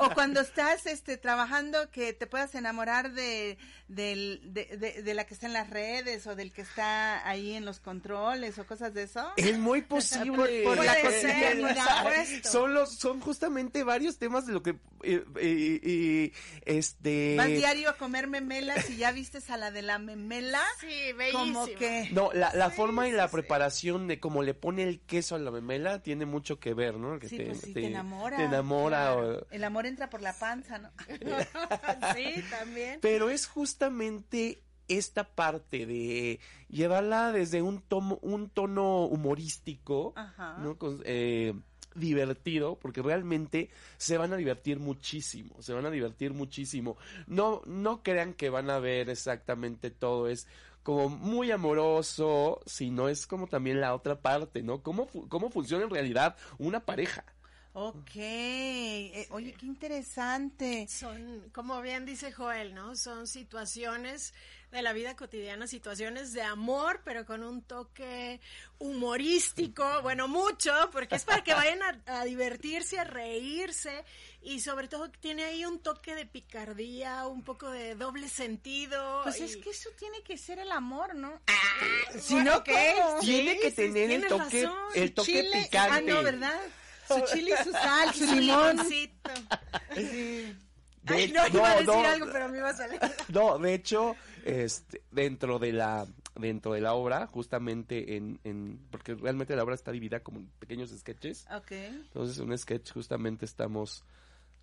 o cuando estás este, trabajando que te puedas enamorar de, del- de, de- de la que está en las redes o del que está ahí en los controles o cosas de eso.
Es muy posible.
Por- por la cotidianidad.
eh, Son los, son justamente varios temas de lo que eh, eh, eh, este
Vas diario a comer memelas y ya vistes a la de la memela.
Sí,
Como que...
No, la, la forma y la preparación de cómo le pone el queso a la memela tiene mucho que ver, ¿no? Que
Sí, pues sí, te, enamora.
Te enamora.
claro.
o-
El amor entra por la panza, ¿no?
sí, también.
Pero es justamente esta parte de llevarla desde un tomo, un tono humorístico,
Ajá.
¿no? Con- eh, divertido, porque realmente se van a divertir muchísimo, se van a divertir muchísimo. No, no crean que van a ver exactamente todo, es como muy amoroso, sino es como también la otra parte, ¿no? ¿Cómo, fu- cómo funciona en realidad una pareja?
Ok. Eh, oye, qué interesante.
Son, como bien dice Joel, ¿no? Son situaciones de la vida cotidiana, situaciones de amor, pero con un toque humorístico, bueno, mucho, porque es para que vayan a, a divertirse, a reírse, y sobre todo tiene ahí un toque de picardía, un poco de doble sentido.
Pues
y-
es que eso tiene que ser el amor, ¿no?
si no, ¿qué?
¿cómo?
Tiene que
sí,
tener el toque,
razón.
el
Su
toque
chile-
picante.
Ah, no, ¿verdad? Su chile, su sal, su
Su.
De-
Ay, no, iba a decir
no,
algo, pero me iba a salir.
No, de hecho, este, dentro de la dentro de la obra, justamente en, en, porque realmente la obra está dividida como en pequeños sketches.
Ok.
Entonces, en un sketch justamente estamos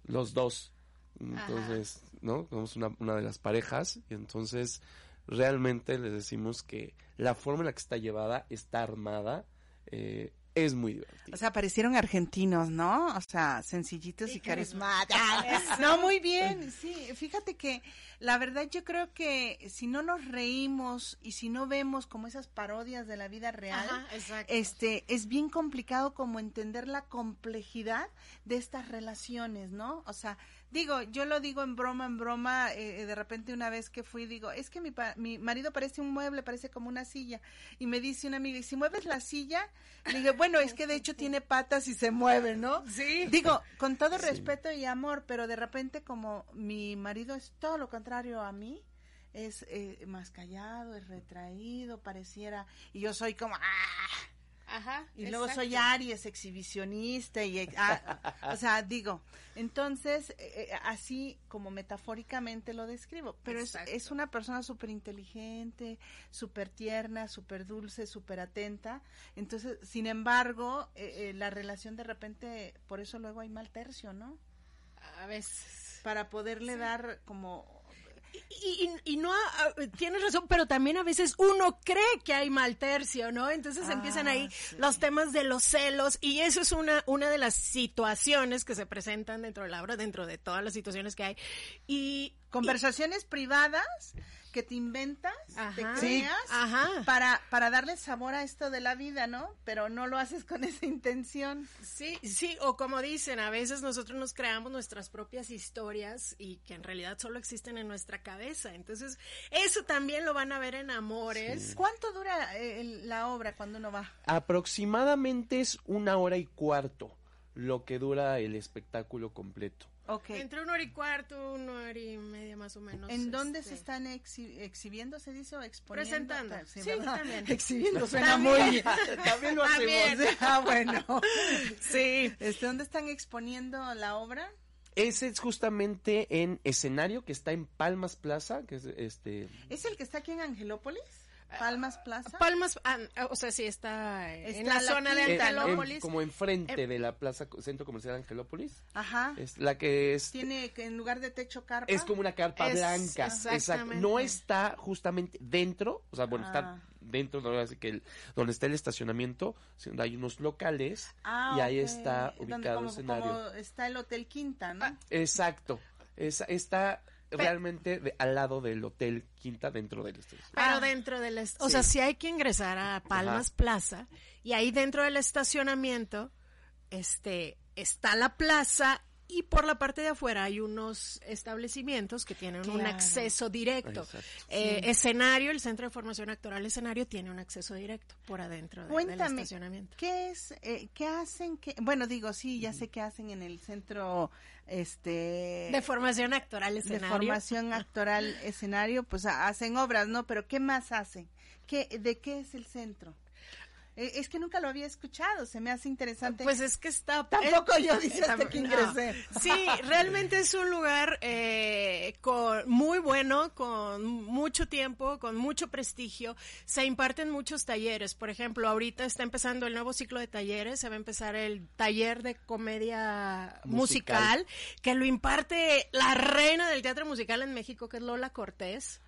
los dos. Entonces, ¿no? Somos una, una de las parejas y entonces realmente les decimos que la forma en la que está llevada, está armada, eh, es muy divertida.
O sea, parecieron argentinos, ¿no? O sea, sencillitos y carismáticos. No, muy bien. Sí, fíjate que la verdad yo creo que si no nos reímos y si no vemos como esas parodias de la vida real,
Ajá, exacto.
este, es bien complicado como entender la complejidad de estas relaciones, ¿no? O sea, digo, yo lo digo en broma, en broma, eh, de repente una vez que fui, digo, es que mi, pa- mi marido parece un mueble, parece como una silla, y me dice una amiga, ¿y si mueves la silla? Le dije, bueno, es que de hecho tiene patas y se mueve, ¿no?
Sí.
Digo, con todo respeto y amor, pero de repente como mi marido es todo lo contrario a mí, es eh, más callado, es retraído, pareciera, y yo soy como, ¡ah!
Ajá.
Y luego
exacto.
soy Aries, exhibicionista, y ah, o sea, digo, entonces, eh, eh, así como metafóricamente lo describo, pero es, es una persona súper inteligente, súper tierna, súper dulce, súper atenta, entonces, sin embargo, eh, eh, la relación de repente, por eso luego hay mal tercio, ¿no?
A veces.
Para poderle dar como...
Y, y- y no, ah, tienes razón, pero también a veces uno cree que hay mal tercio, ¿no? Entonces
Ah,
empiezan ahí
sí.
los temas de los celos y eso es una, una de las situaciones que se presentan dentro de la obra, dentro de todas las situaciones que hay. Y
Conversaciones privadas que te inventas, te creas,
Ajá.
para, para darle sabor a esto de la vida, ¿no? Pero no lo haces con esa intención.
Sí, sí, o como dicen, a veces nosotros nos creamos nuestras propias historias y que en realidad solo existen en nuestra cabeza. Entonces, eso también lo van a ver en Amores.
¿Cuánto dura eh, el- la obra cuando uno va?
Aproximadamente es una hora y cuarto lo que dura el espectáculo completo.
Entre una hora y cuarto, una hora y media más o menos.
¿En dónde
este,
se están exhi- exhibiendo, se dice, o exponiendo?
Presentando.
Ta-
Sí, también.
Exhibiendo suena
También.
muy... También lo hacemos.
También.
Ah, bueno.
Sí.
Este, ¿Dónde están exponiendo la obra?
Ese es justamente en escenario que está en Palmas Plaza, que es este
¿Es el que está aquí en Angelópolis? ¿Palmas Plaza?
Palmas, ah, o sea, sí está, eh, en
Está
la
la
zona de
en-
quinta,
en-.
Angelópolis.
como enfrente
Em-
de la Plaza Centro Comercial Angelópolis.
Ajá.
Es la que es
Tiene que en lugar de techo carpa.
es como una carpa
Es-
blanca. Exacto.
exactamente.
No está justamente dentro, o sea, bueno,
Ah.
está dentro de así que el- donde está el estacionamiento, donde hay unos locales
Ah,
y ahí está ubicado
como,
el escenario.
como está el Hotel Quinta, ¿no?
Exacto. Es- está realmente de- al lado del Hotel Quinta dentro del estación.
Pero
Ah.
dentro del... O
Sí.
sea, sí hay que ingresar a Palmas
Ajá.
Plaza y ahí dentro del estacionamiento este, está la plaza y por la parte de afuera hay unos establecimientos que tienen un acceso directo. Eh, Escenario, el Centro de Formación Actoral Escenario tiene un acceso directo por adentro de- del
Cuéntame,
estacionamiento.
¿qué es, eh, qué hacen? Qué, bueno, digo, sí, ya sé qué hacen en el centro, este...
De formación actoral
de
escenario.
formación actoral escenario, pues ha- hacen obras, ¿no? Pero ¿qué más hacen? ¿Qué, ¿De qué es el centro? Eh, es que nunca lo había escuchado, se me hace interesante.
Pues es que está...
Tampoco yo, dice hasta que
no.
ingresé.
Sí, realmente es un lugar eh, con, muy bueno, con mucho tiempo, con mucho prestigio. Se imparten muchos talleres. Por ejemplo, ahorita está empezando el nuevo ciclo de talleres. Se va a empezar el taller de comedia musical,
Musical.
que lo imparte la reina del teatro musical en México, que es Lola Cortés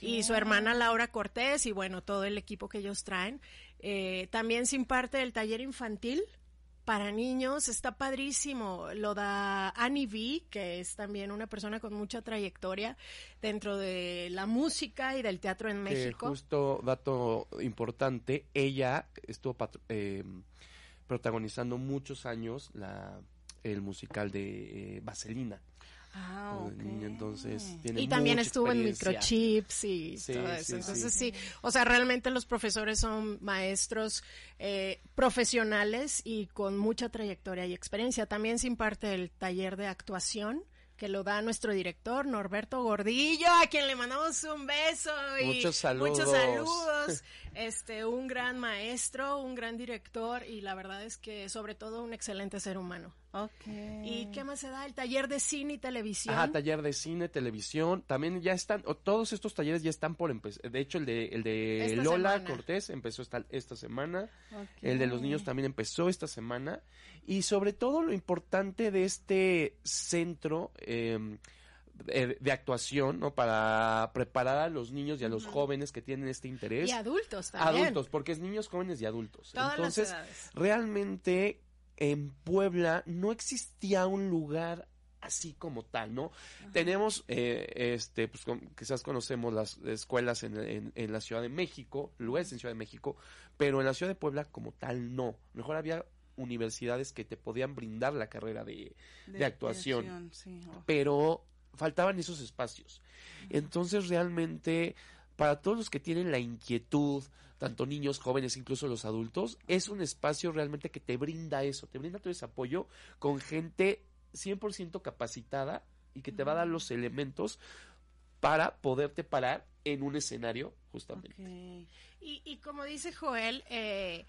y su hermana Laura Cortés y bueno, todo el equipo que ellos traen. Eh, también se imparte el taller infantil para niños, está padrísimo. Lo da Annie V, que es también una persona con mucha trayectoria dentro de la música y del teatro en México.
justo dato importante, ella estuvo eh, protagonizando muchos años la el musical de eh, Vaselina.
Ah,
cuando
ok.
niña, entonces tiene
Y también
mucha
estuvo en microchips y
Sí,
todo eso.
sí.
Entonces sí. o sea, realmente los profesores son maestros eh, profesionales y con mucha trayectoria y experiencia. También se imparte el taller de actuación que lo da nuestro director Norberto Gordillo, a quien le mandamos un beso y
Muchos saludos.
muchos saludos. Este, un gran maestro, un gran director y la verdad es que sobre todo un excelente ser humano.
Ok.
¿Y qué más se da? El taller de cine y televisión.
Ajá, taller de cine, televisión, también ya están, o todos estos talleres ya están por empezar. De hecho, el de, el de
Esta
Lola
semana.
Cortés empezó esta, esta semana.
Ok.
El de los niños también empezó esta semana. Y sobre todo lo importante de este centro eh, de, de actuación, ¿no? Para preparar a los niños y a los jóvenes que tienen este interés.
Y adultos también.
Adultos, porque es niños, jóvenes y adultos.
Todas las
Entonces, realmente en Puebla no existía un lugar así como tal, ¿no? Tenemos, eh, este, pues quizás conocemos las escuelas en, en- en la Ciudad de México, lugares en Ciudad de México, pero en la Ciudad de Puebla como tal no. Mejor había universidades que te podían brindar la carrera de, de actuación
sí, oh.
pero faltaban esos espacios. Entonces realmente para todos los que tienen la inquietud, tanto niños, jóvenes, incluso los adultos, es un espacio realmente que te brinda eso, te brinda todo ese apoyo con gente 100% capacitada y que te va a dar los elementos para poderte parar en un escenario justamente.
Y, y como dice Joel, eh,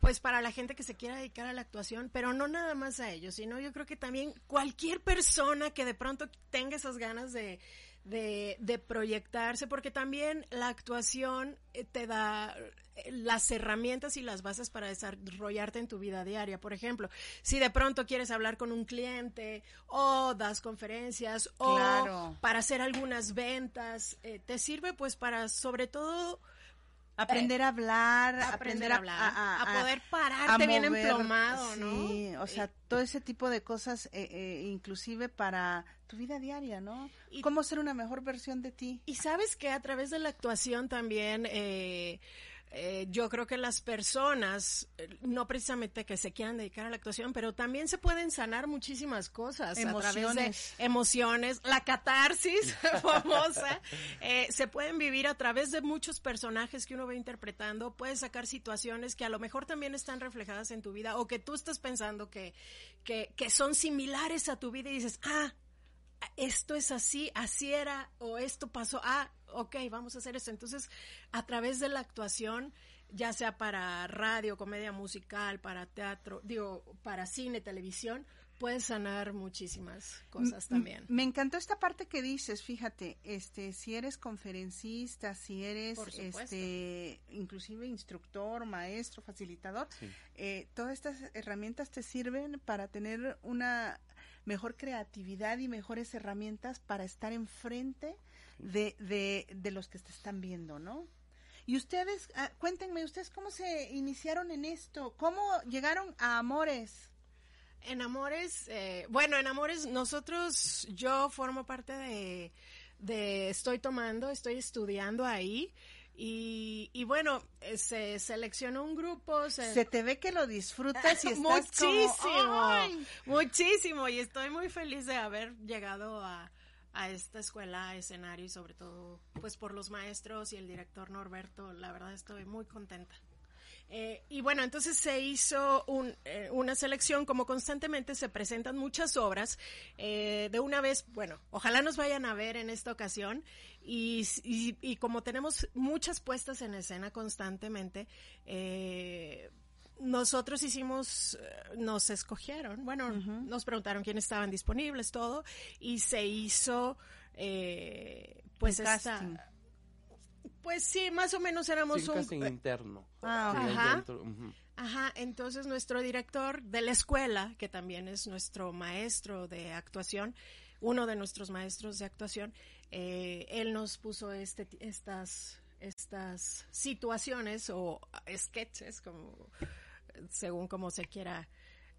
pues para la gente que se quiera dedicar a la actuación, pero no nada más a ellos, sino yo creo que también cualquier persona que de pronto tenga esas ganas de, de, de proyectarse, porque también la actuación eh, te da eh, las herramientas y las bases para desarrollarte en tu vida diaria. Por ejemplo, si de pronto quieres hablar con un cliente o das conferencias o
Claro.
para hacer algunas ventas, eh, te sirve pues para sobre todo
Aprender a hablar,
aprender
aprender
a hablar,
a-
a
a-
poder pararte bien emplomado, ¿no?
Sí, o sea, todo ese tipo de cosas, eh, eh, inclusive para tu vida diaria, ¿no?
Y-
Cómo ser una mejor versión de ti.
Y sabes que a través de la actuación también, eh, eh, yo creo que las personas, eh, no precisamente que se quieran dedicar a la actuación, pero también se pueden sanar muchísimas cosas a través de
Emociones.
emociones, la catarsis famosa, eh, se pueden vivir a través de muchos personajes que uno va interpretando, puedes sacar situaciones que a lo mejor también están reflejadas en tu vida o que tú estás pensando que, que, que son similares a tu vida y dices, ah, esto es así, así era, o esto pasó, ah, ok, vamos a hacer esto. Entonces, a través de la actuación, ya sea para radio, comedia musical, para teatro, digo, para cine, televisión, puedes sanar muchísimas cosas también.
Me encantó esta parte que dices, fíjate, este, si eres conferencista, si eres, este, inclusive instructor, maestro, facilitador,
Sí.
eh, todas estas herramientas te sirven para tener una mejor creatividad y mejores herramientas para estar enfrente de, de, de los que te están viendo, ¿no? Y ustedes, ah, cuéntenme, ustedes cómo se iniciaron en esto, cómo llegaron a Amores.
En Amores, eh, bueno, en Amores nosotros, yo formo parte de, de Estoy Tomando, estoy estudiando ahí. Y, y bueno, eh, se seleccionó un grupo. Se,
Se te ve que lo disfrutas y estás
muchísimo,
como, ¡ay!
muchísimo. Y estoy muy feliz de haber llegado a, a esta escuela, escenario y sobre todo, pues por los maestros y el director Norberto. La verdad estoy muy contenta. Eh, y bueno, entonces se hizo eh, una selección, como constantemente se presentan muchas obras, eh, de una vez, bueno, ojalá nos vayan a ver en esta ocasión, y, y, como tenemos muchas puestas en escena constantemente, nosotros hicimos, eh, nos escogieron, bueno, nos preguntaron quiénes estaban disponibles, todo, y se hizo, eh, pues
Un
esta...
casting.
Pues sí, más o menos éramos
Sí, un
un,
casting interno.
Ah,
Sí,
Ajá. Ajá, entonces nuestro director de la escuela, que también es nuestro maestro de actuación, uno de nuestros maestros de actuación, eh, él nos puso este, estas, estas situaciones o sketches, como, según como se quiera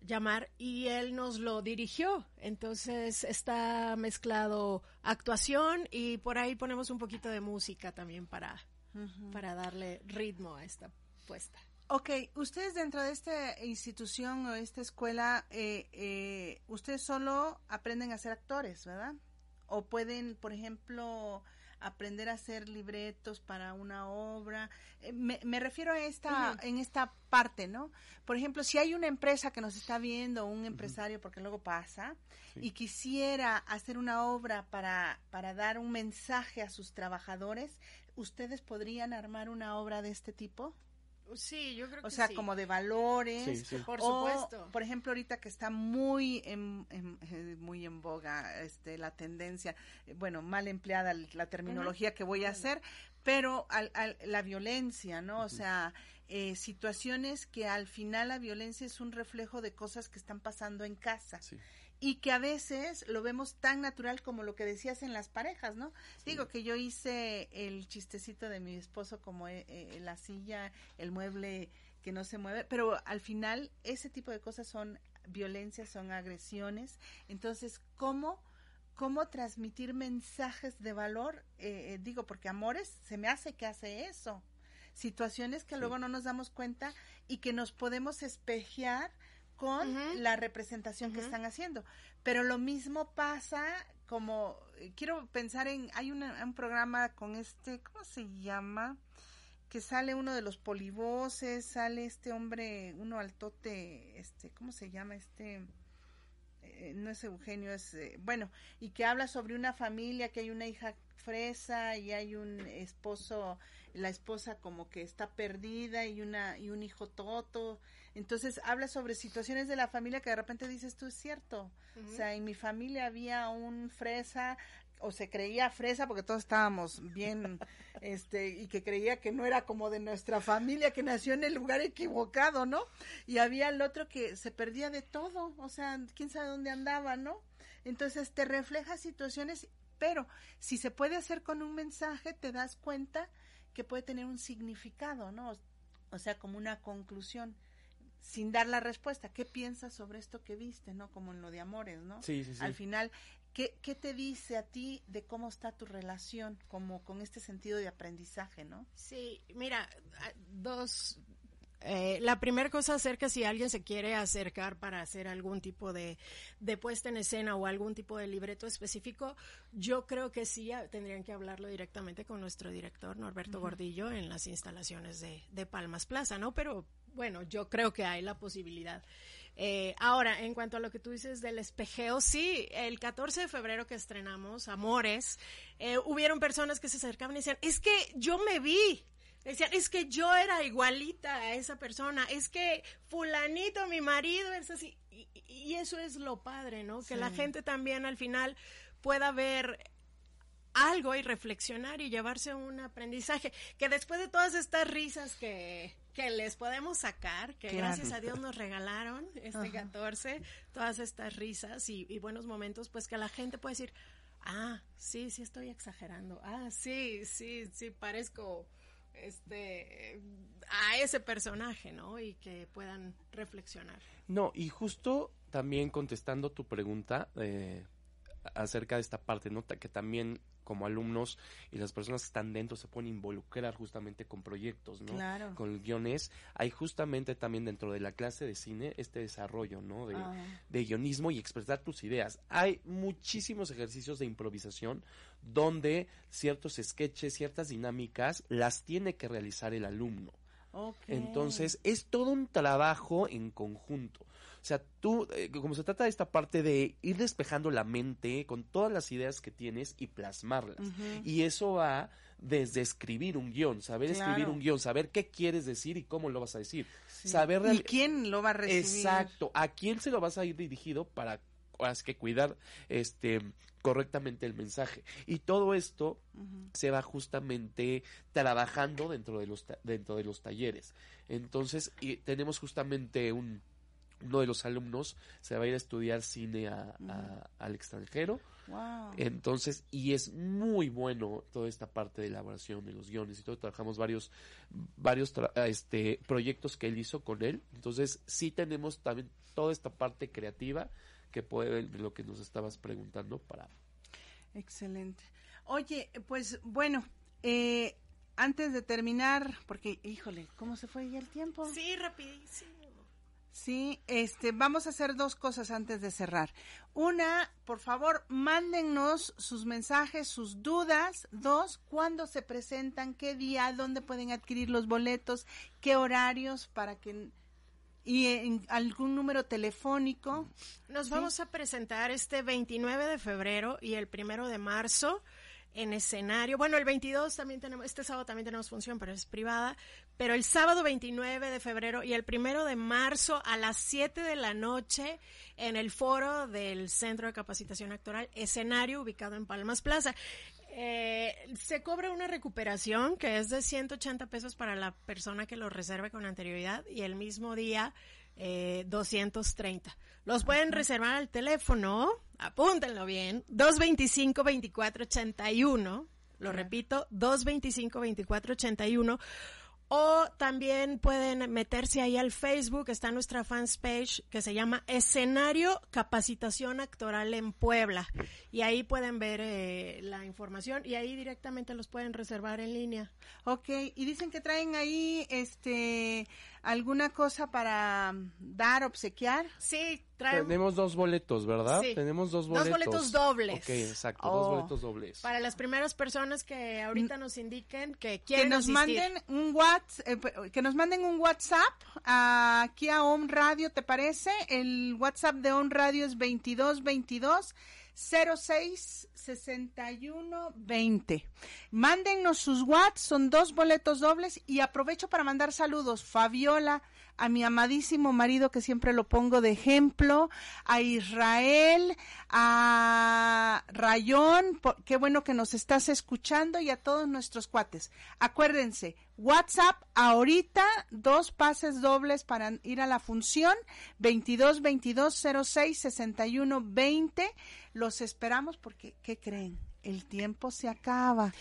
llamar, y él nos lo dirigió. Entonces está mezclado actuación y por ahí ponemos un poquito de música también para, para darle ritmo a esta puesta.
Ok, ustedes dentro de esta institución o esta escuela, eh, eh, ustedes solo aprenden a ser actores, ¿verdad? O pueden, por ejemplo, aprender a hacer libretos para una obra. Eh, me, me refiero a esta, en esta parte, ¿no? Por ejemplo, si hay una empresa que nos está viendo, un empresario, porque luego pasa, y quisiera hacer una obra para, para dar un mensaje a sus trabajadores, ¿ustedes podrían armar una obra de este tipo?
Sí, yo creo que
O sea,
sí.
como de valores.
Sí, sí.
Por
o,
supuesto.
Por ejemplo, ahorita que está muy en, en- eh, muy en boga este, la tendencia, eh, bueno, mal empleada la terminología que voy a hacer, pero al, al- la violencia, ¿no? O sea, eh, situaciones que al final la violencia es un reflejo de cosas que están pasando en casa. Y que a veces lo vemos tan natural como lo que decías en las parejas, ¿no? Digo que yo hice el chistecito de mi esposo como eh, eh, la silla, el mueble que no se mueve, pero al final ese tipo de cosas son violencias, son agresiones. Entonces, ¿cómo, cómo transmitir mensajes de valor? Eh, eh, digo, porque Amores se me hace que hace eso. Situaciones que luego no nos damos cuenta y que nos podemos espejear con la representación que están haciendo. Pero lo mismo pasa como, eh, quiero pensar en, hay una- un programa con este, ¿cómo se llama? que sale uno de los polivoces, sale este hombre, uno altote, este, ¿cómo se llama? Este, eh, no es Eugenio, es, eh, bueno, y que habla sobre una familia, que hay una hija fresa y hay un esposo, la esposa como que está perdida y una y un hijo toto. Entonces habla sobre situaciones de la familia que de repente dices tú es cierto. O sea, en mi familia había un fresa o se creía fresa porque todos estábamos bien este y que creía que no era como de nuestra familia que nació en el lugar equivocado, ¿no? Y había el otro que se perdía de todo, o sea, quién sabe dónde andaba, ¿no? Entonces te refleja situaciones, pero si se puede hacer con un mensaje, te das cuenta que puede tener un significado, ¿no? O sea, como una conclusión sin dar la respuesta. ¿Qué piensas sobre esto que viste, no? Como en lo de amores, ¿no?
Sí, sí, sí.
Al final, ¿qué, ¿qué te dice a ti de cómo está tu relación, como con este sentido de aprendizaje, ¿no?
Sí, mira, a- dos. eh, la primera cosa acerca si alguien se quiere acercar para hacer algún tipo de, de puesta en escena o algún tipo de libreto específico, yo creo que sí ah, tendrían que hablarlo directamente con nuestro director Norberto Gordillo en las instalaciones de, de Palmas Plaza, ¿no? Pero bueno, yo creo que hay la posibilidad. Eh, ahora, en cuanto a lo que tú dices del espejeo, sí, el 14 de febrero que estrenamos Amores, eh, hubieron personas que se acercaban y decían, es que yo me vi. Decían, es que yo era igualita a esa persona, es que fulanito, mi marido, es así. Y, y eso es lo padre, ¿no? Que la gente también al final pueda ver algo y reflexionar y llevarse un aprendizaje. Que después de todas estas risas que, que les podemos sacar, que
Claro.
gracias a Dios nos regalaron este
Ajá.
todas todas estas risas y, y buenos momentos, pues que la gente puede decir, ah, sí, sí estoy exagerando, ah, sí, sí, sí parezco este a ese personaje, ¿no? Y que puedan reflexionar.
No, y justo también contestando tu pregunta eh, acerca de esta parte, ¿no? Que también como alumnos y las personas que están dentro se pueden involucrar justamente con proyectos, ¿no?
Claro.
Con guiones. Hay justamente también dentro de la clase de cine este desarrollo, ¿no? De,
Ah.
de guionismo y expresar tus ideas. Hay muchísimos ejercicios de improvisación donde ciertos sketches, ciertas dinámicas las tiene que realizar el alumno. Entonces, es todo un trabajo en conjunto. O sea, tú, eh, como se trata de esta parte de ir despejando la mente con todas las ideas que tienes y plasmarlas. Y eso va desde escribir un guion, saber escribir un guion, saber qué quieres decir y cómo lo vas a decir.
Sí.
Saber
¿Y quién lo va a recibir?
Exacto, a quién se lo vas a ir dirigido para has que cuidar este correctamente el mensaje. Y todo esto se va justamente trabajando dentro de los dentro de los talleres. Entonces, y tenemos justamente un uno de los alumnos se va a ir a estudiar cine a- a- al extranjero.
Wow.
Entonces, y es muy bueno toda esta parte de elaboración de los guiones y todo. Trabajamos varios, varios tra- este, proyectos que él hizo con él. Entonces, sí tenemos también toda esta parte creativa que puede de lo que nos estabas preguntando para
Excelente. Oye, pues bueno, eh, antes de terminar, porque híjole, ¿cómo se fue ya el tiempo?
Sí, rapidísimo.
Sí, este, vamos a hacer dos cosas antes de cerrar. Una, por favor, mándennos sus mensajes, sus dudas. Dos, cuándo se presentan, qué día, dónde pueden adquirir los boletos, qué horarios para que y en algún número telefónico.
Nos
Sí.
vamos a presentar este 29 de febrero y el primero de marzo en escenario. Bueno, el 22 también tenemos, este sábado también tenemos función, pero es privada. Pero el sábado 29 de febrero y el primero de marzo a las 7 de la noche en el foro del Centro de Capacitación Actoral, escenario ubicado en Palmas Plaza. Eh, se cobra una recuperación que es de 180 pesos para la persona que lo reserve con anterioridad y el mismo día eh, 230. Los pueden reservar al teléfono, apúntenlo bien, 225-2481, lo repito, 225-2481 o también pueden meterse ahí al Facebook, está nuestra fans page que se llama Escenario Capacitación Actoral en Puebla. Y ahí pueden ver eh, la información y ahí directamente los pueden reservar en línea.
Ok, y dicen que traen ahí este alguna cosa para dar, obsequiar.
Sí, traen.
Tenemos dos boletos, ¿verdad?
Sí.
Tenemos dos boletos.
Dos boletos dobles.
Ok, exacto,
Oh.
dos boletos dobles.
Para las primeras personas que ahorita nos indiquen que quieren
que nos
asistir.
manden un WhatsApp, que nos manden un WhatsApp aquí a On Radio, ¿te parece? El WhatsApp de On Radio es 2222 06 61 20. Mándennos sus WhatsApp, son dos boletos dobles y aprovecho para mandar saludos. Fabiola, a mi amadísimo marido que siempre lo pongo de ejemplo, a Israel, a Rayón, po- qué bueno que nos estás escuchando y a todos nuestros cuates. Acuérdense, WhatsApp ahorita, dos pases dobles para ir a la función, 22 22 06 61 20. Los esperamos porque, ¿qué creen? El tiempo se acaba.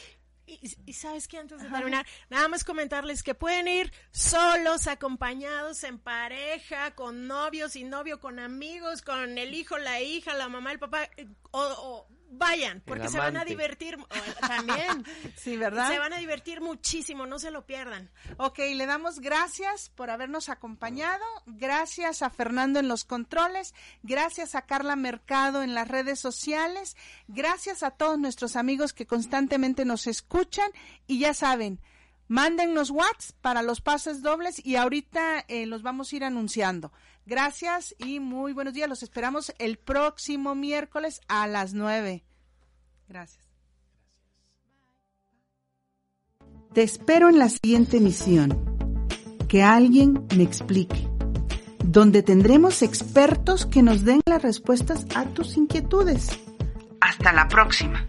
Y, y sabes que antes de terminar, nada más comentarles que pueden ir solos, acompañados, en pareja, con novios y novio, con amigos, con el hijo, la hija, la mamá, el papá, eh, o, o vayan, porque se van a divertir también.
Sí, ¿verdad?
Se van a divertir muchísimo, no se lo pierdan.
Ok, le damos gracias por habernos acompañado, gracias a Fernando en los controles, gracias a Carla Mercado en las redes sociales, gracias a todos nuestros amigos que constantemente nos escuchan y ya saben, mándennos WhatsApp para los pases dobles y ahorita eh, los vamos a ir anunciando. Gracias y muy buenos días, los esperamos el próximo miércoles a las nueve. Gracias. Te espero en la siguiente emisión. Que alguien me explique. Donde tendremos expertos que nos den las respuestas a tus inquietudes. Hasta la próxima.